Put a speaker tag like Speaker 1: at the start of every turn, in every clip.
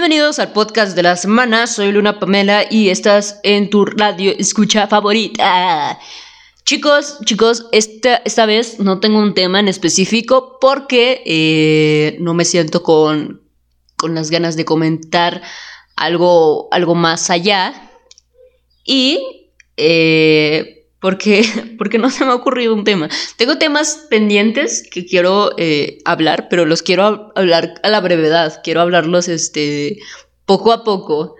Speaker 1: Bienvenidos al podcast de la semana, soy Luna Pamela y estás en tu radio escucha favorita. Chicos, chicos, esta, esta vez no tengo un tema en específico porque eh, no me siento con, con las ganas de comentar algo, algo más allá. Y eh, porque, porque no se me ha ocurrido un tema. Tengo temas pendientes que quiero eh, hablar, pero los quiero hablar a la brevedad, quiero hablarlos este, poco a poco.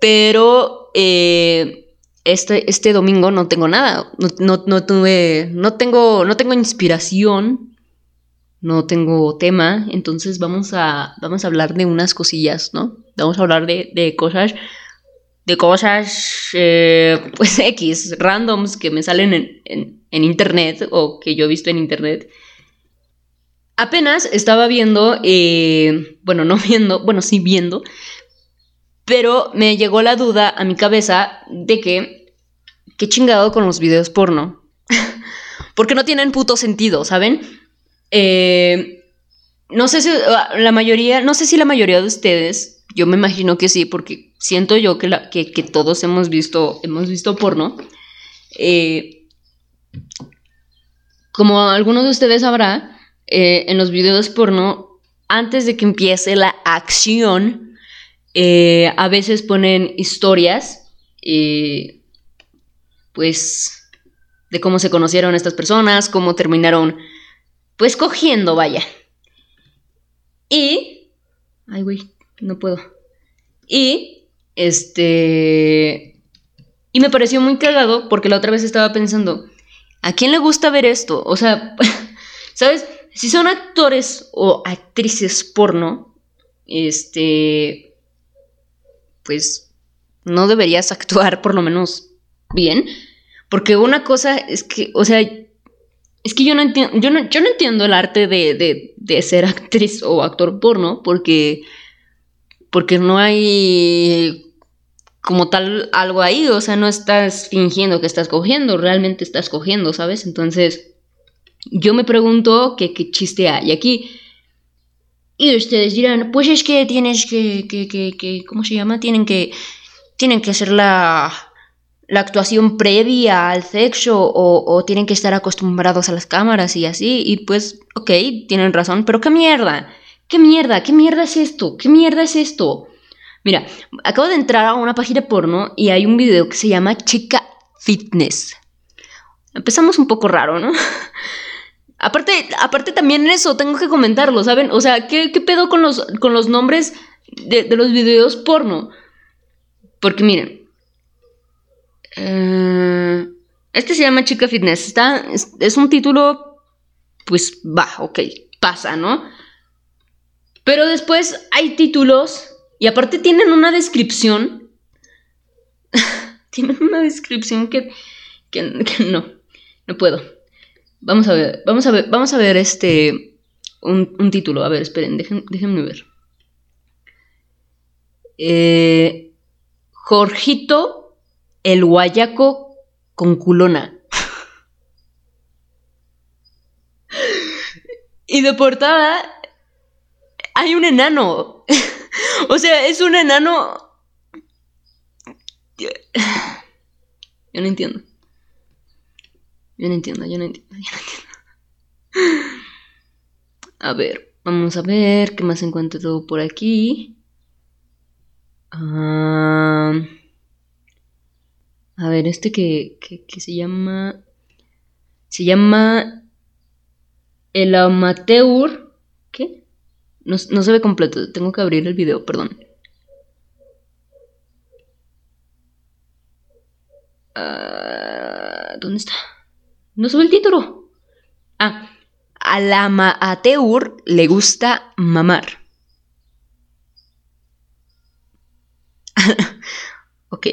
Speaker 1: Pero eh, este, este domingo no tengo nada, no, no, tuve, no tengo, no tengo inspiración, no tengo tema, entonces vamos a, vamos a hablar de unas cosillas, ¿no? Vamos a hablar de, de cosas de cosas, eh, pues X, randoms que me salen en, internet o que yo he visto en internet. Apenas estaba viendo, eh, bueno, no viendo, bueno, sí viendo, pero me llegó la duda a mi cabeza de que, qué chingado con los videos porno. Porque no tienen puto sentido, ¿saben? Eh, no sé si la mayoría, no sé si la mayoría de ustedes, yo me imagino que sí, porque siento yo que, la, que, todos hemos visto, hemos visto porno. Eh, como alguno de ustedes sabrá, eh, en los videos porno, antes de que empiece la acción, eh, a veces ponen historias, pues, de cómo se conocieron estas personas, cómo terminaron, pues, cogiendo, vaya. Y... Ay, güey, no puedo. Y este. Y me pareció muy cagado porque la otra vez estaba pensando, ¿a quién le gusta ver esto? O sea, ¿sabes? Si son actores o actrices porno, este. Pues no deberías actuar por lo menos bien. Porque una cosa es que, o sea, es que yo no entiendo, yo no, yo no entiendo el arte de, de, de ser actriz o actor porno porque porque no hay como tal algo ahí, o sea, no estás fingiendo que estás cogiendo, realmente estás cogiendo, ¿sabes? Entonces, yo me pregunto qué chiste hay aquí. Y ustedes dirán, pues es que tienes que, que, que, que ¿cómo se llama? Tienen que, tienen que hacer la, la actuación previa al sexo o, o, tienen que estar acostumbrados a las cámaras y así. Y pues, ok, tienen razón, pero qué mierda. ¿Qué mierda? ¿Qué mierda es esto? ¿Qué mierda es esto? Mira, acabo de entrar a una página porno y hay un video que se llama Chica Fitness. Empezamos un poco raro, ¿no? aparte, aparte también eso, tengo que comentarlo, ¿saben? O sea, ¿qué, pedo con los, con los nombres de, los videos porno? Porque miren, eh, este se llama Chica Fitness. Está, es, es un título, pues va, ok, pasa, ¿no? Pero después hay títulos y aparte tienen una descripción. tienen una descripción que, que, no, no puedo. Vamos a ver, vamos a ver, vamos a ver este, un, título. A ver, esperen, déjenme ver. Eh, Jorgito el Guayaco con culona. y de portada hay un enano. o sea, es un enano. Yo no entiendo. Yo no entiendo, yo no entiendo, yo no entiendo. A ver, vamos a ver qué más encuentro por aquí. a ver, este que, que, que se llama. Se llama. El amateur. No, se ve completo, tengo que abrir el video, perdón. Ah, ¿Dónde está? No sube el título. Ah, a la amateur le gusta mamar. ok.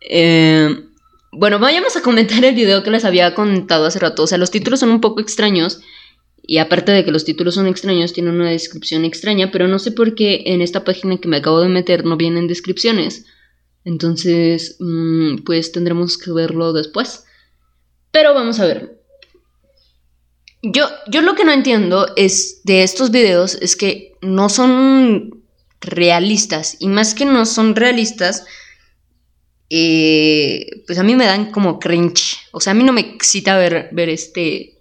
Speaker 1: Eh, bueno, vayamos a comentar el video que les había contado hace rato. O sea, los títulos son un poco extraños. Y aparte de que los títulos son extraños, tienen una descripción extraña, pero no sé por qué en esta página que me acabo de meter no vienen descripciones. Entonces, mm, pues tendremos que verlo después. Pero vamos a ver. Yo, yo lo que no entiendo es de estos videos es que no son realistas. Y más que no son realistas, eh, pues a mí me dan como cringe. O sea, a mí no me excita ver, ver este.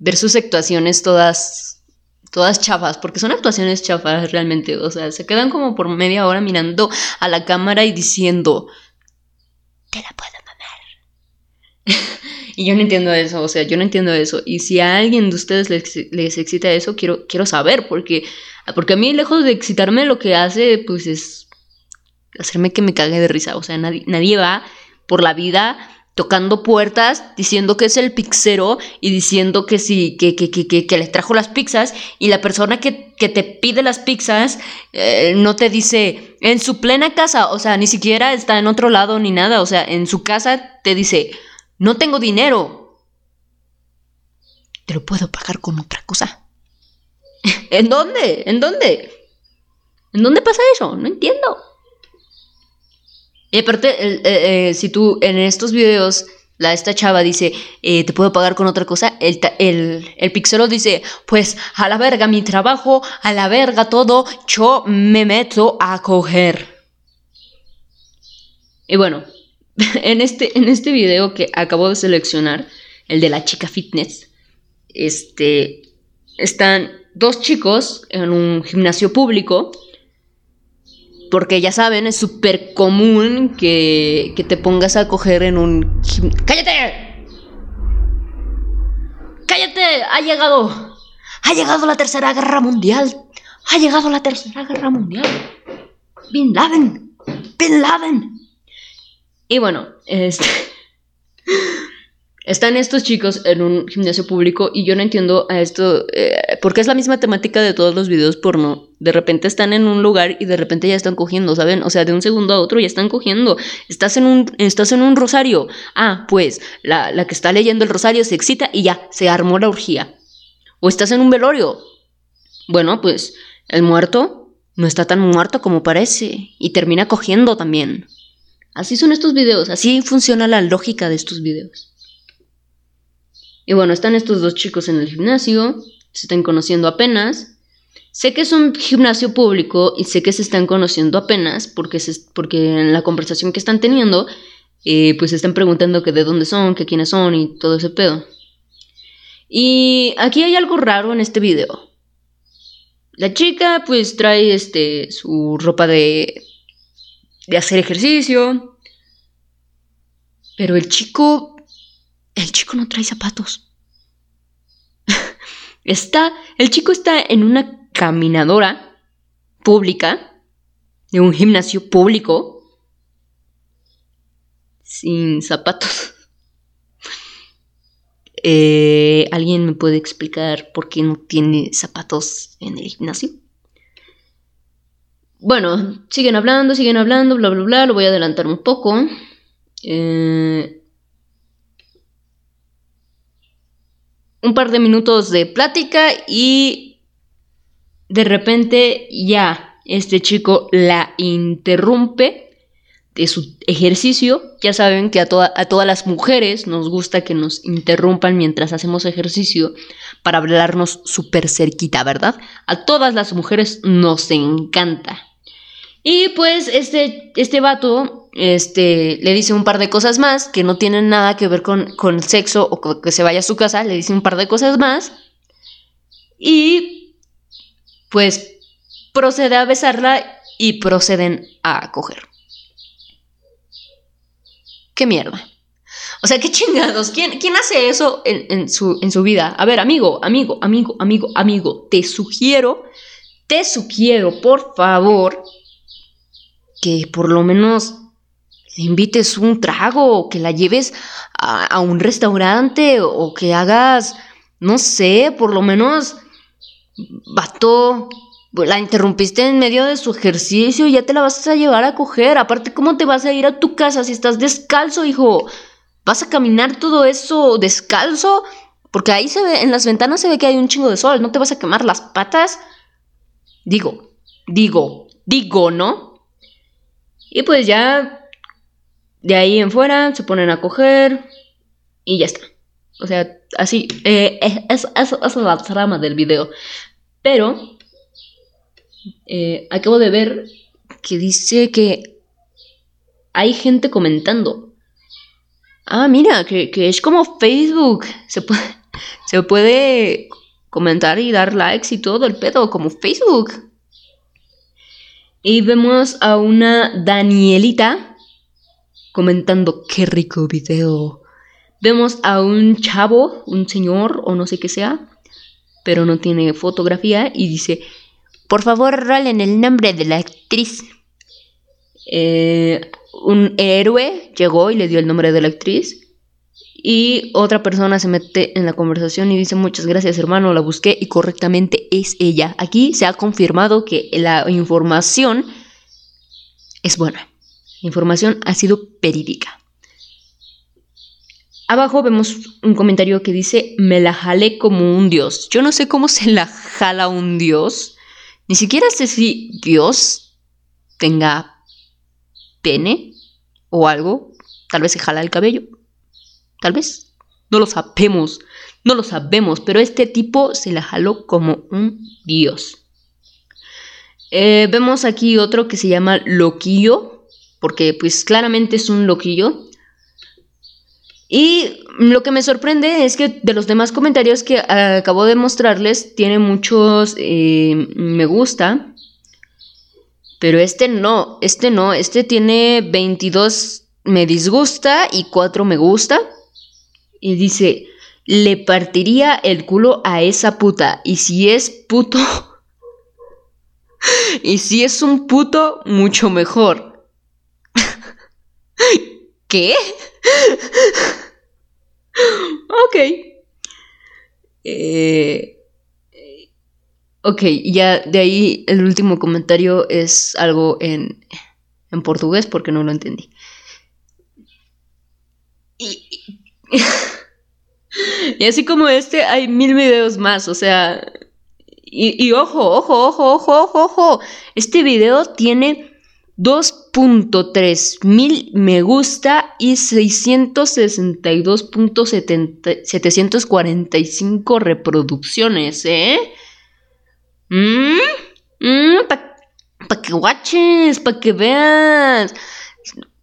Speaker 1: Ver sus actuaciones todas. todas chafas. Porque son actuaciones chafas realmente. O sea, se quedan como por media hora mirando a la cámara y diciendo. Te la puedo mamar. y yo no entiendo eso. O sea, yo no entiendo eso. Y si a alguien de ustedes les, les excita eso, quiero, quiero saber. Porque. Porque a mí, lejos de excitarme, lo que hace, pues es hacerme que me cague de risa. O sea, nadie, nadie va por la vida tocando puertas, diciendo que es el pixero y diciendo que sí, que, que, que, que, les trajo las pizzas y la persona que, te pide las pizzas eh, no te dice en su plena casa, o sea, ni siquiera está en otro lado ni nada, o sea, en su casa te dice, no tengo dinero, te lo puedo pagar con otra cosa. ¿En dónde? ¿En dónde? ¿En dónde pasa eso? No entiendo. Y aparte, eh, eh, si tú en estos videos, la, esta chava dice, eh, te puedo pagar con otra cosa, el, el, el dice, pues a la verga mi trabajo, a la verga todo, yo me meto a coger. Y bueno, en este, en este video que acabo de seleccionar, el de la chica fitness, este, están dos chicos en un gimnasio público porque ya saben, es súper común que, que te pongas a coger en un... ¡Cállate! ¡Cállate! Ha llegado. Ha llegado la tercera guerra mundial. Ha llegado la tercera guerra mundial. Bin Laden. Bin Laden. Y bueno, este... Están estos chicos en un gimnasio público y yo no entiendo a esto, eh, porque es la misma temática de todos los videos porno. De repente están en un lugar y de repente ya están cogiendo, ¿saben? O sea, de un segundo a otro ya están cogiendo. Estás en un, estás en un rosario. Ah, pues la, la que está leyendo el rosario se excita y ya, se armó la orgía. O estás en un velorio. Bueno, pues el muerto no está tan muerto como parece y termina cogiendo también. Así son estos videos, así funciona la lógica de estos videos. Y bueno, están estos dos chicos en el gimnasio, se están conociendo apenas. Sé que es un gimnasio público y sé que se están conociendo apenas porque, porque en la conversación que están teniendo, eh, pues se están preguntando que de dónde son, que quiénes son y todo ese pedo. Y aquí hay algo raro en este video. La chica pues trae este su ropa de de hacer ejercicio. Pero el chico el chico no trae zapatos. está, el chico está en una caminadora pública, de un gimnasio público, sin zapatos. Eh, ¿Alguien me puede explicar por qué no tiene zapatos en el gimnasio? Bueno, siguen hablando, siguen hablando, bla, bla, bla. Lo voy a adelantar un poco. Eh, un par de minutos de plática y de repente ya este chico la interrumpe de su ejercicio. Ya saben que a, a, todas las mujeres nos gusta que nos interrumpan mientras hacemos ejercicio para hablarnos súper cerquita, ¿verdad? A todas las mujeres nos encanta. Y pues este, este vato este, le dice un par de cosas más que no tienen nada que ver con, con sexo o que se vaya a su casa, le dice un par de cosas más y pues procede a besarla y proceden a coger. ¿Qué mierda? O sea, qué chingados. ¿Quién, quién hace eso en, en, su, en su vida? A ver, amigo, amigo, amigo, amigo, amigo, te sugiero, te sugiero, por favor, que por lo menos invites un trago o que la lleves a, un restaurante o que hagas, no sé, por lo menos, vato, la interrumpiste en medio de su ejercicio y ya te la vas a llevar a coger. Aparte, ¿cómo te vas a ir a tu casa si estás descalzo, hijo? ¿Vas a caminar todo eso descalzo? Porque ahí se ve, en las ventanas se ve que hay un chingo de sol, ¿no te vas a quemar las patas? Digo, digo, digo, ¿no? Y pues ya de ahí en fuera se ponen a coger y ya está. O sea, así, eh, es, es, la trama del video. Pero eh, acabo de ver que dice que hay gente comentando. Ah, mira, que, es como Facebook. Se puede, se puede comentar y dar likes y todo el pedo, como Facebook. Y vemos a una Danielita comentando, qué rico video. Vemos a un chavo, un señor o no sé qué sea, pero no tiene fotografía y dice, por favor rolen el nombre de la actriz. Eh, un héroe llegó y le dio el nombre de la actriz. Y otra persona se mete en la conversación y dice muchas gracias hermano, la busqué y correctamente es ella. Aquí se ha confirmado que la información es buena. La información ha sido verídica. Abajo vemos un comentario que dice, me la jalé como un dios. Yo no sé cómo se la jala un dios. Ni siquiera sé si Dios tenga pene o algo. Tal vez se jala el cabello. Tal vez. No lo sabemos. No lo sabemos. Pero este tipo se la jaló como un dios. Eh, vemos aquí otro que se llama Loquillo. Porque pues claramente es un loquillo. Y lo que me sorprende es que de los demás comentarios que acabo de mostrarles, tiene muchos eh, me gusta. Pero este no, este no, este tiene 22 me disgusta y 4 me gusta. Y dice, le partiría el culo a esa puta. Y si es puto... y si es un puto, mucho mejor. ¿Qué? ok. Eh, ok, ya de ahí el último comentario es algo en, en portugués porque no lo entendí. Y, y, así como este, hay mil videos más, o sea... Y, y ojo, ojo, ojo, ojo, ojo, ojo. Este video tiene 2.3 mil me gusta y 662.745 reproducciones, ¿eh? ¿Mmm? ¿Mmm? Para pa que watches, para que veas.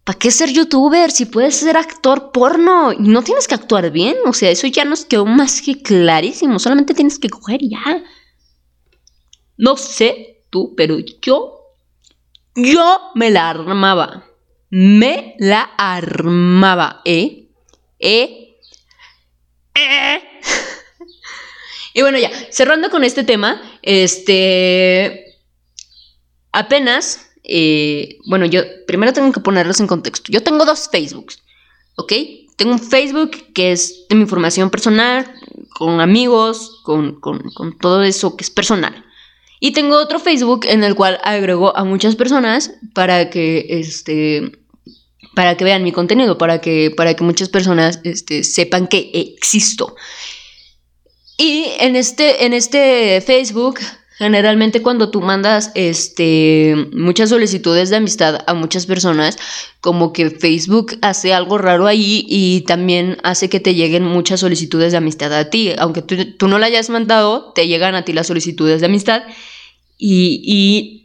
Speaker 1: ¿Para qué ser youtuber si puedes ser actor porno? Y no tienes que actuar bien, o sea, eso ya nos quedó más que clarísimo. Solamente tienes que coger ya. No sé tú, pero yo yo me la armaba. Me la armaba. ¿Eh? ¿Eh? ¿Eh? y bueno, ya, cerrando con este tema, este... Apenas, eh, bueno, yo primero tengo que ponerlos en contexto. Yo tengo dos Facebooks, ¿ok? Tengo un Facebook que es de mi información personal, con amigos, con, con todo eso que es personal. Y tengo otro Facebook en el cual agrego a muchas personas para que este para que vean mi contenido, para que, para que muchas personas este, sepan que existo. Y en este, en este Facebook, generalmente cuando tú mandas este, muchas solicitudes de amistad a muchas personas, como que Facebook hace algo raro ahí y también hace que te lleguen muchas solicitudes de amistad a ti. Aunque tú, no la hayas mandado, te llegan a ti las solicitudes de amistad. Y,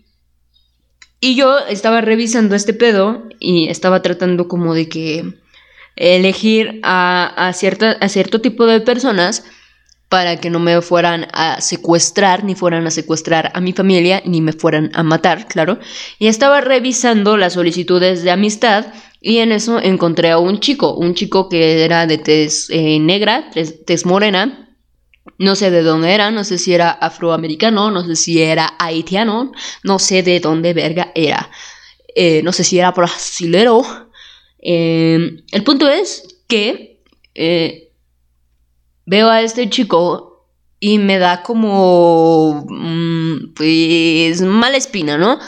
Speaker 1: y, yo estaba revisando este pedo y estaba tratando como de que elegir a, a, cierta, a cierto tipo de personas para que no me fueran a secuestrar, ni fueran a secuestrar a mi familia, ni me fueran a matar, claro. Y estaba revisando las solicitudes de amistad y en eso encontré a un chico, un chico que era de tez eh, negra, tez morena, no sé de dónde era, no sé si era afroamericano, no sé si era haitiano, no sé de dónde verga era. Eh, no sé si era brasilero. Eh, el punto es que veo a este chico y me da como, mm, pues, mala espina, ¿no?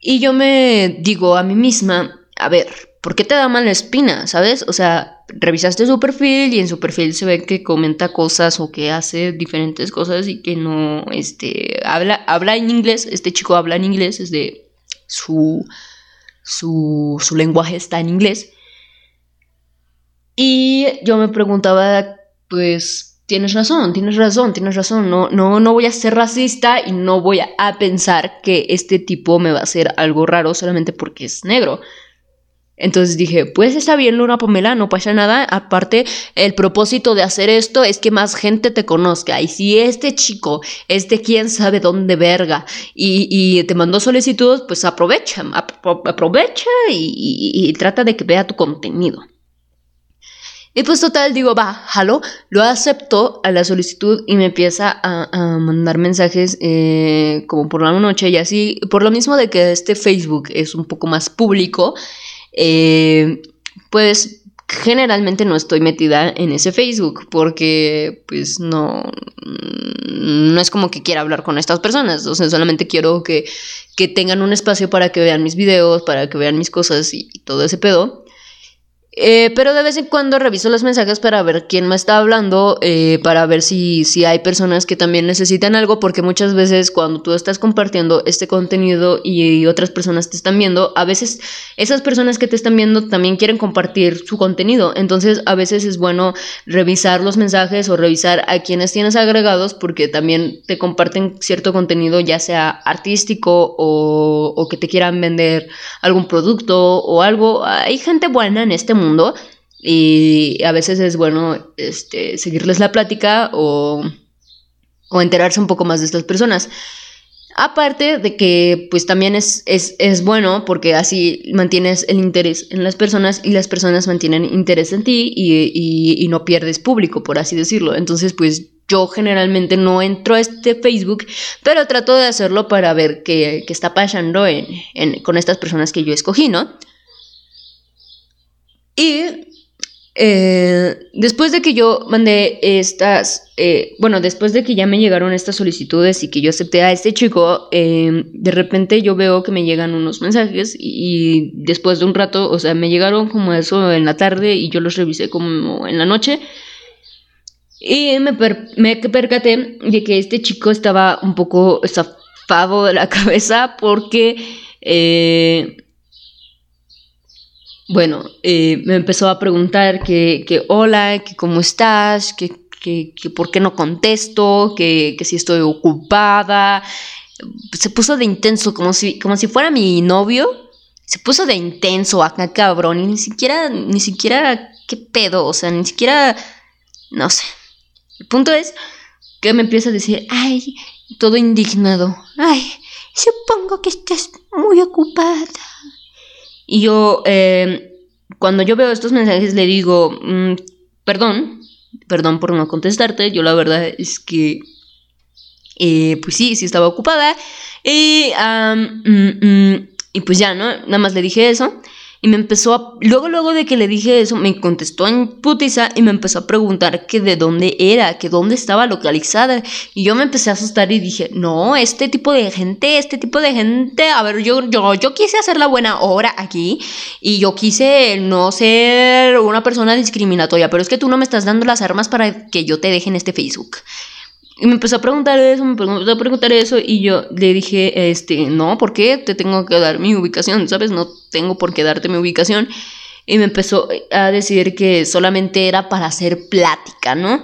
Speaker 1: Y yo me digo a mí misma, a ver, ¿por qué te da mala espina? ¿Sabes? O sea, revisaste su perfil y en su perfil se ve que comenta cosas o que hace diferentes cosas y que no, este, habla, habla en inglés, este chico habla en inglés, es de su, su, su lenguaje está en inglés. Y yo me preguntaba, pues, tienes razón, tienes razón, tienes razón. No, no, no voy a ser racista y no voy a pensar que este tipo me va a hacer algo raro solamente porque es negro. Entonces dije, pues está bien, Luna Pomela, no pasa nada. Aparte, el propósito de hacer esto es que más gente te conozca. Y si este chico este quién sabe dónde verga y, te mandó solicitud, pues aprovecha, aprovecha y, trata de que vea tu contenido. Y pues total, digo, va, jalo, lo acepto a la solicitud y me empieza a, mandar mensajes eh, como por la noche y así, por lo mismo de que este Facebook es un poco más público, eh, pues generalmente no estoy metida en ese Facebook porque pues no, no es como que quiera hablar con estas personas, o sea, solamente quiero que, que tengan un espacio para que vean mis videos, para que vean mis cosas y todo ese pedo. Eh, pero de vez en cuando reviso los mensajes para ver quién me está hablando, eh, para ver si, si hay personas que también necesitan algo, porque muchas veces cuando tú estás compartiendo este contenido y, otras personas te están viendo, a veces esas personas que te están viendo también quieren compartir su contenido. Entonces a veces es bueno revisar los mensajes o revisar a quienes tienes agregados porque también te comparten cierto contenido, ya sea artístico o, o que te quieran vender algún producto o algo. Hay gente buena en este mundo y a veces es bueno este, seguirles la plática o, o enterarse un poco más de estas personas. Aparte de que pues también es, es, bueno porque así mantienes el interés en las personas y las personas mantienen interés en ti y, no pierdes público, por así decirlo. Entonces pues yo generalmente no entro a este Facebook, pero trato de hacerlo para ver qué, está pasando con estas personas que yo escogí, ¿no? Y eh, después de que yo mandé estas, eh, bueno, después de que ya me llegaron estas solicitudes y que yo acepté a este chico, eh, de repente yo veo que me llegan unos mensajes y, después de un rato, o sea, me llegaron como eso en la tarde y yo los revisé como en la noche. Y me, me percaté de que este chico estaba un poco estafado de la cabeza porque... Bueno, eh, me empezó a preguntar que, que hola, que cómo estás, que, que, que por qué no contesto, que, si estoy ocupada. Se puso de intenso, como si, como si fuera mi novio. Se puso de intenso acá, cabrón, y ni siquiera, ni siquiera, qué pedo, o sea, ni siquiera, no sé. El punto es que me empieza a decir, ay, todo indignado, ay, supongo que estás muy ocupada. Y yo, eh, cuando yo veo estos mensajes, le digo, mm, perdón, perdón por no contestarte, yo la verdad es que, eh, pues sí, sí estaba ocupada. Y, mm, mm, y pues ya, ¿no? Nada más le dije eso. Y me empezó a... Luego, luego de que le dije eso, me contestó en putiza y me empezó a preguntar que de dónde era, que dónde estaba localizada. Y yo me empecé a asustar y dije, no, este tipo de gente, este tipo de gente... A ver, yo, yo, yo quise hacer la buena obra aquí y yo quise no ser una persona discriminatoria, pero es que tú no me estás dando las armas para que yo te deje en este Facebook. Y me empezó a preguntar eso, me empezó a preguntar eso y yo le dije, este, no, ¿por qué te tengo que dar mi ubicación? ¿Sabes? No tengo por qué darte mi ubicación. Y me empezó a decir que solamente era para hacer plática, ¿no?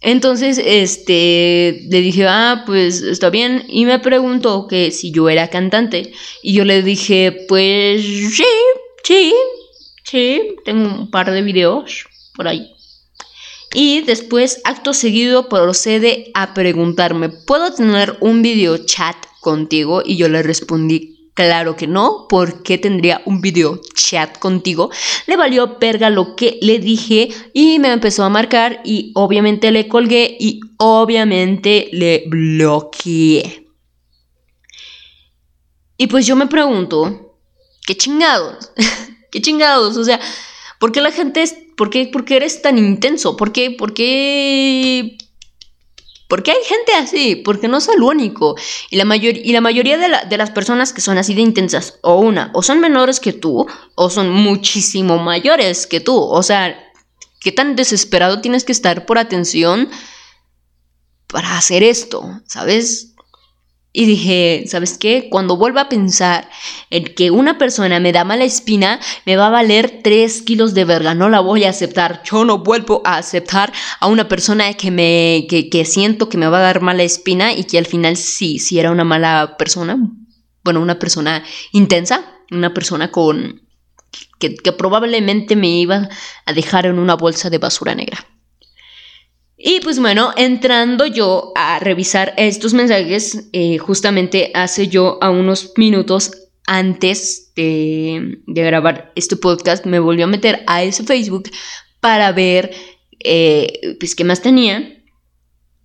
Speaker 1: Entonces, este, le dije, ah, pues está bien. Y me preguntó que si yo era cantante. Y yo le dije, pues sí, sí, sí, tengo un par de videos por ahí. Y después, acto seguido, procede a preguntarme, ¿puedo tener un video chat contigo? Y yo le respondí, claro que no, ¿por qué tendría un video chat contigo? Le valió perga lo que le dije y me empezó a marcar y obviamente le colgué y obviamente le bloqueé. Y pues yo me pregunto, ¿qué chingados? ¿Qué chingados? O sea, ¿por qué la gente es ¿Por qué, eres tan intenso? ¿Por qué, por qué, por qué hay gente así? Porque no soy el único. Y la, y la mayoría de, de, las personas que son así de intensas, o una, o son menores que tú, o son muchísimo mayores que tú. O sea, ¿qué tan desesperado tienes que estar por atención para hacer esto? ¿Sabes? Y dije, ¿sabes qué? Cuando vuelva a pensar en que una persona me da mala espina, me va a valer 3 kilos de verga. No la voy a aceptar. Yo no vuelvo a aceptar a una persona que me que, que siento que me va a dar mala espina y que al final sí, sí era una mala persona. Bueno, una persona intensa, una persona con que, probablemente me iba a dejar en una bolsa de basura negra. Y pues bueno, entrando yo a revisar estos mensajes, eh, justamente hace yo a unos minutos antes de, grabar este podcast, me volvió a meter a ese Facebook para ver eh, pues qué más tenía.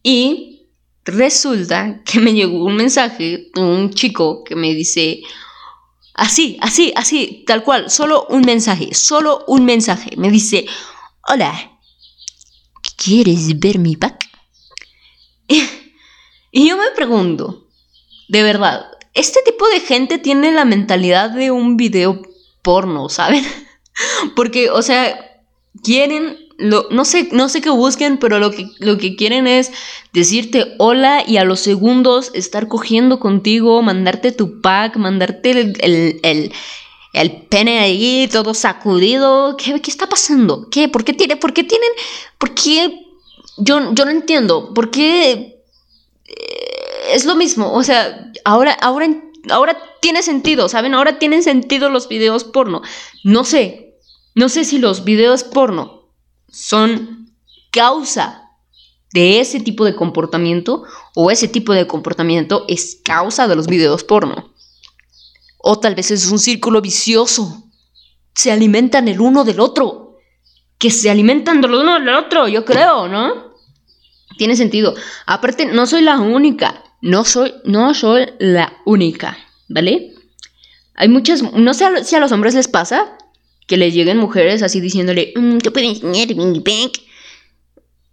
Speaker 1: Y resulta que me llegó un mensaje un chico que me dice, Así, así, así, tal cual, solo un mensaje, solo un mensaje. Me dice, hola, ¿quieres ver mi pack? Y yo me pregunto, de verdad, este tipo de gente tiene la mentalidad de un video porno, ¿saben? Porque, o sea, quieren no, sé, no sé qué busquen, pero lo que, lo que quieren es decirte hola y a los segundos estar cogiendo contigo, mandarte tu pack, mandarte el, el, pene ahí todo sacudido. ¿Qué, ¿Qué, está pasando? ¿Qué? ¿Por qué, tiene, por qué tienen? ¿Por qué? Yo, yo no entiendo. ¿Por qué? Eh, es lo mismo. O sea, ahora, ahora, ahora tiene sentido, ¿saben? Ahora tienen sentido los videos porno. No sé. No sé si los videos porno son causa de ese tipo de comportamiento o ese tipo de comportamiento es causa de los videos porno. O tal vez es un círculo vicioso. Se alimentan el uno del otro. Que se alimentan del uno del otro, yo creo, ¿no? Tiene sentido. Aparte, no soy la única. No soy, no soy la única, ¿vale? Hay muchas, no sé si a los hombres les pasa, que les lleguen mujeres así diciéndole, mm, ¿te pueden enseñar pack?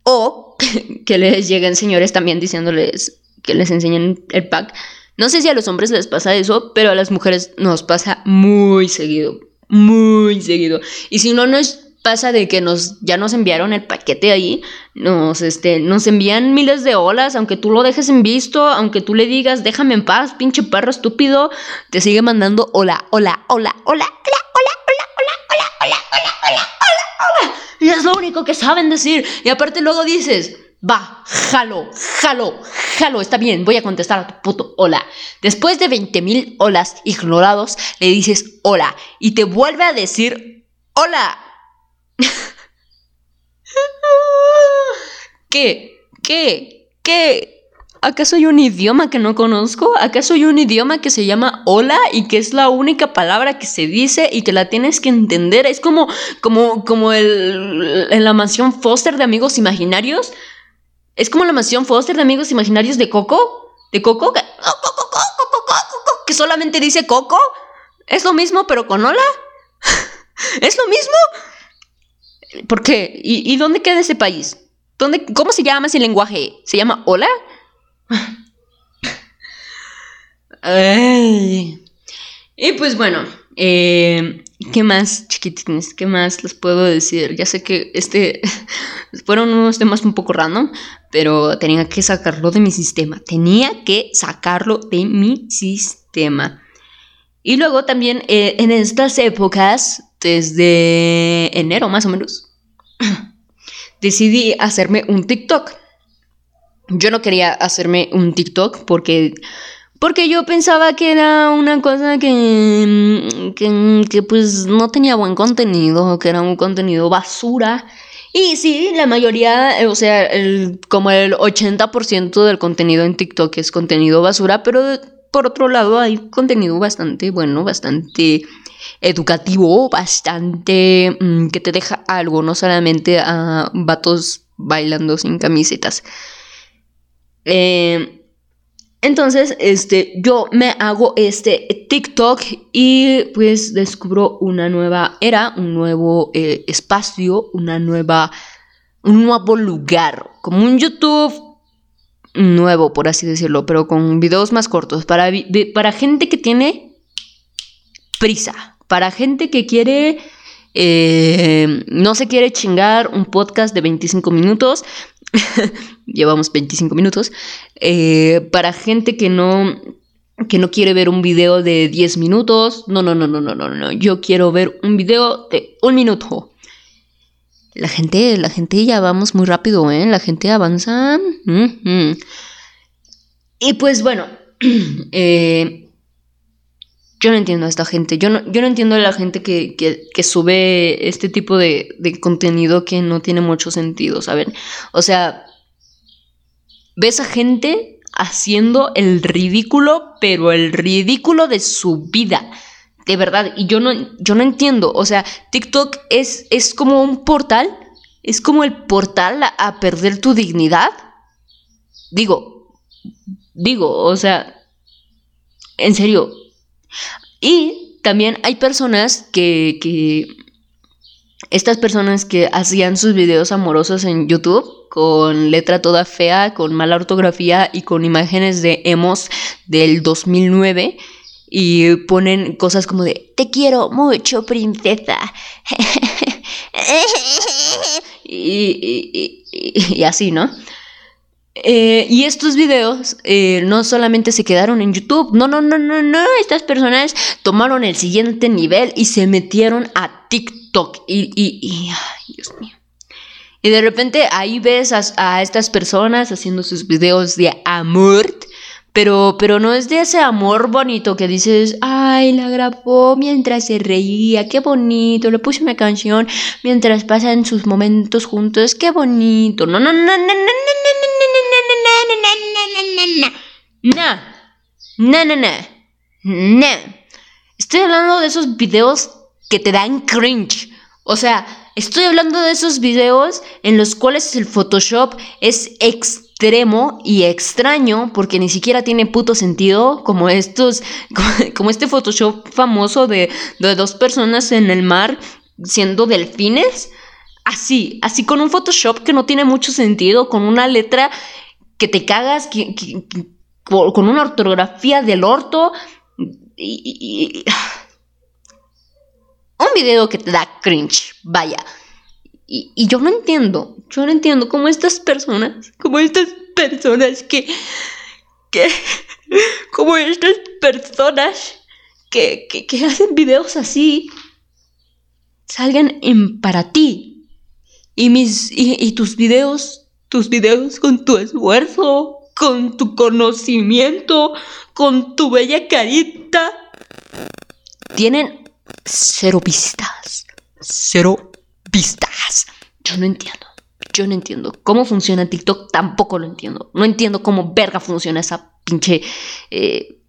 Speaker 1: O que les lleguen señores también diciéndoles que les enseñen el pack. No sé si a los hombres les pasa eso, pero a las mujeres nos pasa muy seguido. Muy seguido. Y si no nos pasa de que nos ya nos enviaron el paquete ahí, nos este nos envían miles de olas, aunque tú lo dejes en visto, aunque tú le digas, "Déjame en paz, pinche perro estúpido", te sigue mandando hola, hola, hola, hola, hola, Y es lo único que saben decir. Y aparte luego dices, va, jalo, jalo, jalo, está bien, voy a contestar a tu puto hola. Después de 20.000 olas ignorados, le dices hola y te vuelve a decir hola. ¿Qué? ¿Qué? ¿Qué? ¿Acaso hay un idioma que no conozco? ¿Acaso hay un idioma que se llama hola y que es la única palabra que se dice y que la tienes que entender? Es como, como, como el, en la mansión Foster de Amigos Imaginarios. Es como la mansión Foster de Amigos Imaginarios de Coco. ¿De Coco? Que, que solamente dice Coco. ¿Es lo mismo pero con hola? ¿Es lo mismo? ¿Por qué? ¿Y, dónde queda ese país? ¿Dónde, ¿Cómo se llama ese lenguaje? ¿Se llama hola? Y pues bueno, eh, ¿qué más, chiquitines? ¿Qué más les puedo decir? Ya sé que este fueron unos temas un poco random, pero tenía que sacarlo de mi sistema. Tenía que sacarlo de mi sistema. Y luego también eh, en estas épocas, desde enero más o menos, decidí hacerme un TikTok. Yo no quería hacerme un TikTok porque porque yo pensaba que era una cosa que, que, pues no tenía buen contenido, que era un contenido basura. Y sí, la mayoría, o sea, como el 80% del contenido en TikTok es contenido basura, pero por otro lado hay contenido bastante bueno, bastante educativo, bastante mm, que te deja algo, no solamente a vatos bailando sin camisetas. Eh, entonces, este, yo me hago este TikTok y pues descubro una nueva era, un nuevo eh, espacio, una nueva, un nuevo lugar, como un YouTube nuevo, por así decirlo, pero con videos más cortos, para, para gente que tiene prisa, para gente que quiere, eh, no se quiere chingar un podcast de 25 minutos llevamos 25 minutos, eh, para gente que no, que no quiere ver un video de 10 minutos, no, no, no, no, no, no, no, yo quiero ver un video de un minuto. La gente, la gente ya vamos muy rápido, ¿eh? La gente avanza. Y pues bueno, eh, yo no entiendo a esta gente. Yo no, yo no entiendo a la gente que, sube este tipo de, de, contenido que no tiene mucho sentido, ¿saben? O sea, ves a gente haciendo el ridículo, pero el ridículo de su vida. De verdad. Y yo no, yo no entiendo. O sea, TikTok es, es como un portal. Es como el portal a, a perder tu dignidad. Digo, digo, o sea, en serio, y también hay personas que, que estas personas que hacían sus videos amorosos en YouTube con letra toda fea, con mala ortografía y con imágenes de emos del 2009 y ponen cosas como de te quiero mucho princesa y, y, así, ¿no? Eh, y estos videos eh, no solamente se quedaron en YouTube, no, no, no, no, no, estas personas tomaron el siguiente nivel y se metieron a TikTok. Y, y, ay, Dios mío. Y de repente ahí ves a, a, estas personas haciendo sus videos de amor, pero, pero no es de ese amor bonito que dices, ay, la grabó mientras se reía, qué bonito, le puse una canción mientras pasan sus momentos juntos, qué bonito. No, no, no, no, no, no, no, no, no, no, no, no, no. Estoy hablando de esos videos que te dan cringe. O sea, estoy hablando de esos videos en los cuales el Photoshop es extremo y extraño porque ni siquiera tiene puto sentido como estos como, este Photoshop famoso de, de, dos personas en el mar siendo delfines así así con un Photoshop que no tiene mucho sentido con una letra que te cagas con una ortografía del orto y, un video que te da cringe vaya y, yo no entiendo, yo no entiendo cómo estas personas, como estas personas que, que, como estas personas que, que, hacen videos así, salgan en para ti. Y, mis, y, tus videos, tus videos con tu esfuerzo, con tu conocimiento, con tu bella carita, tienen cero vistas. Cero vistas. Yo no entiendo. Yo no entiendo. ¿Cómo funciona TikTok? Tampoco lo entiendo. No entiendo cómo verga funciona esa pinche eh,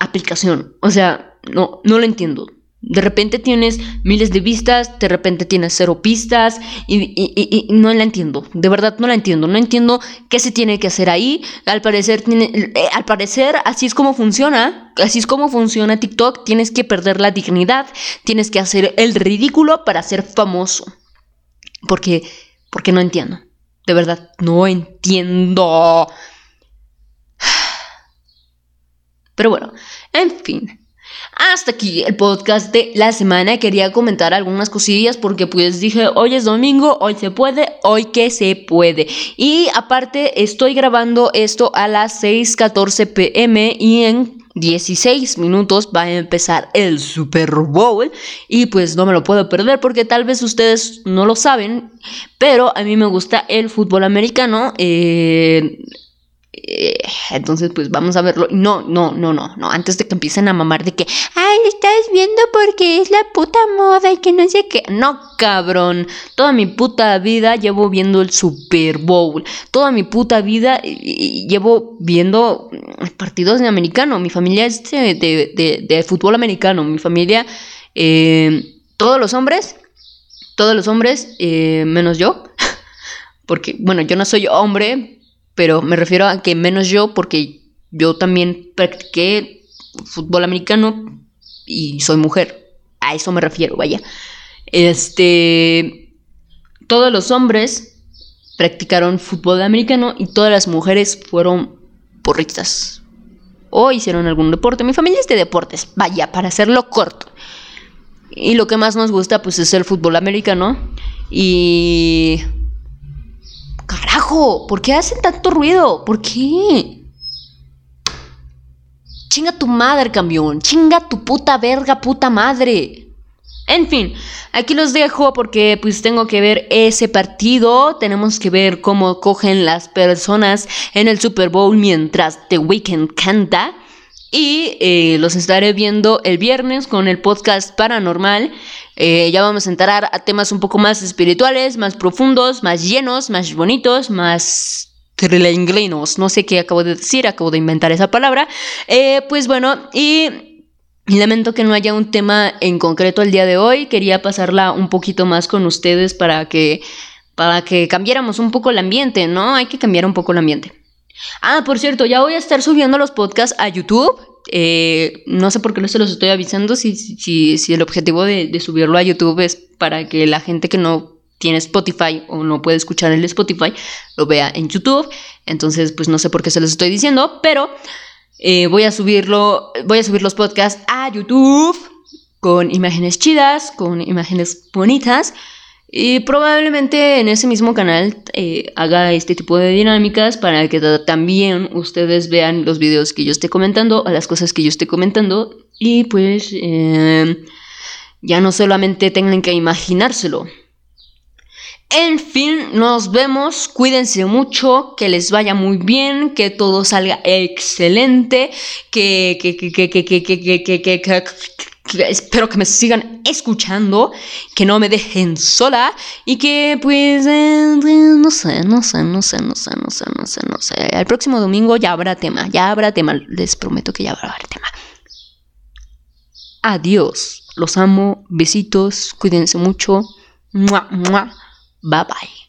Speaker 1: aplicación. O sea, no, no lo entiendo. De repente tienes miles de vistas, de repente tienes cero pistas y, no la entiendo. De verdad no la entiendo. No entiendo qué se tiene que hacer ahí. Al parecer, tiene, eh, al parecer así es como funciona. Así es como funciona TikTok. Tienes que perder la dignidad. Tienes que hacer el ridículo para ser famoso. Porque, porque no entiendo. De verdad, no entiendo. Pero bueno, en fin. Hasta aquí el podcast de la semana. Quería comentar algunas cosillas porque pues dije, hoy es domingo, hoy se puede, hoy que se puede. Y aparte estoy grabando esto a las 6.14 pm y en 16 minutos va a empezar el Super Bowl y pues no me lo puedo perder porque tal vez ustedes no lo saben, pero a mí me gusta el fútbol americano. Eh, eh, entonces, pues vamos a verlo. No, no, no, no, no. Antes de que empiecen a mamar de que, ay, estás viendo porque es la puta moda y que no sé qué. No, cabrón. Toda mi puta vida llevo viendo el Super Bowl. Toda mi puta vida llevo viendo partidos de americano. Mi familia es de, de, fútbol americano. Mi familia, eh, todos los hombres, todos los hombres, eh, menos yo. Porque, bueno, yo no soy hombre, pero me refiero a que menos yo porque yo también practiqué fútbol americano y soy mujer. A eso me refiero, vaya. Este, todos los hombres practicaron fútbol americano y todas las mujeres fueron porristas o hicieron algún deporte. Mi familia es de deportes, vaya, para hacerlo corto. Y lo que más nos gusta pues es el fútbol americano y Carajo, ¿por qué hacen tanto ruido? ¿Por qué? Chinga tu madre, camión. Chinga tu puta verga, puta madre. En fin, aquí los dejo porque pues tengo que ver ese partido. Tenemos que ver cómo cogen las personas en el Super Bowl mientras The Weeknd canta. Y eh, los estaré viendo el viernes con el podcast paranormal. Eh, ya vamos a entrar a temas un poco más espirituales, más profundos, más llenos, más bonitos, más trilinglenos, no sé qué acabo de decir, acabo de inventar esa palabra. Eh, pues bueno, y lamento que no haya un tema en concreto el día de hoy, quería pasarla un poquito más con ustedes para que, para que cambiáramos un poco el ambiente, ¿no? Hay que cambiar un poco el ambiente. Ah, por cierto, ya voy a estar subiendo los podcasts a YouTube. Eh, no sé por qué no se los estoy avisando si, si, el objetivo de, de subirlo a YouTube es para que la gente que no tiene Spotify o no puede escuchar el Spotify, lo vea en YouTube. Entonces, pues no sé por qué se los estoy diciendo, pero eh, voy a subirlo, voy a subir los podcasts a YouTube con imágenes chidas, con imágenes bonitas. Y probablemente en ese mismo canal eh, haga este tipo de dinámicas para que también ustedes vean los videos que yo esté comentando, a las cosas que yo esté comentando. Y pues eh, ya no solamente tengan que imaginárselo, en fin, nos vemos, cuídense mucho, que les vaya muy bien, que todo salga excelente, que espero que me sigan escuchando, que no me dejen sola y que pues no sé, no sé, no sé, no sé, no sé, no sé, no sé. El próximo domingo ya habrá tema, ya habrá tema, les prometo que ya habrá tema. Adiós, los amo, besitos, cuídense mucho. Mua, mua. Bye bye.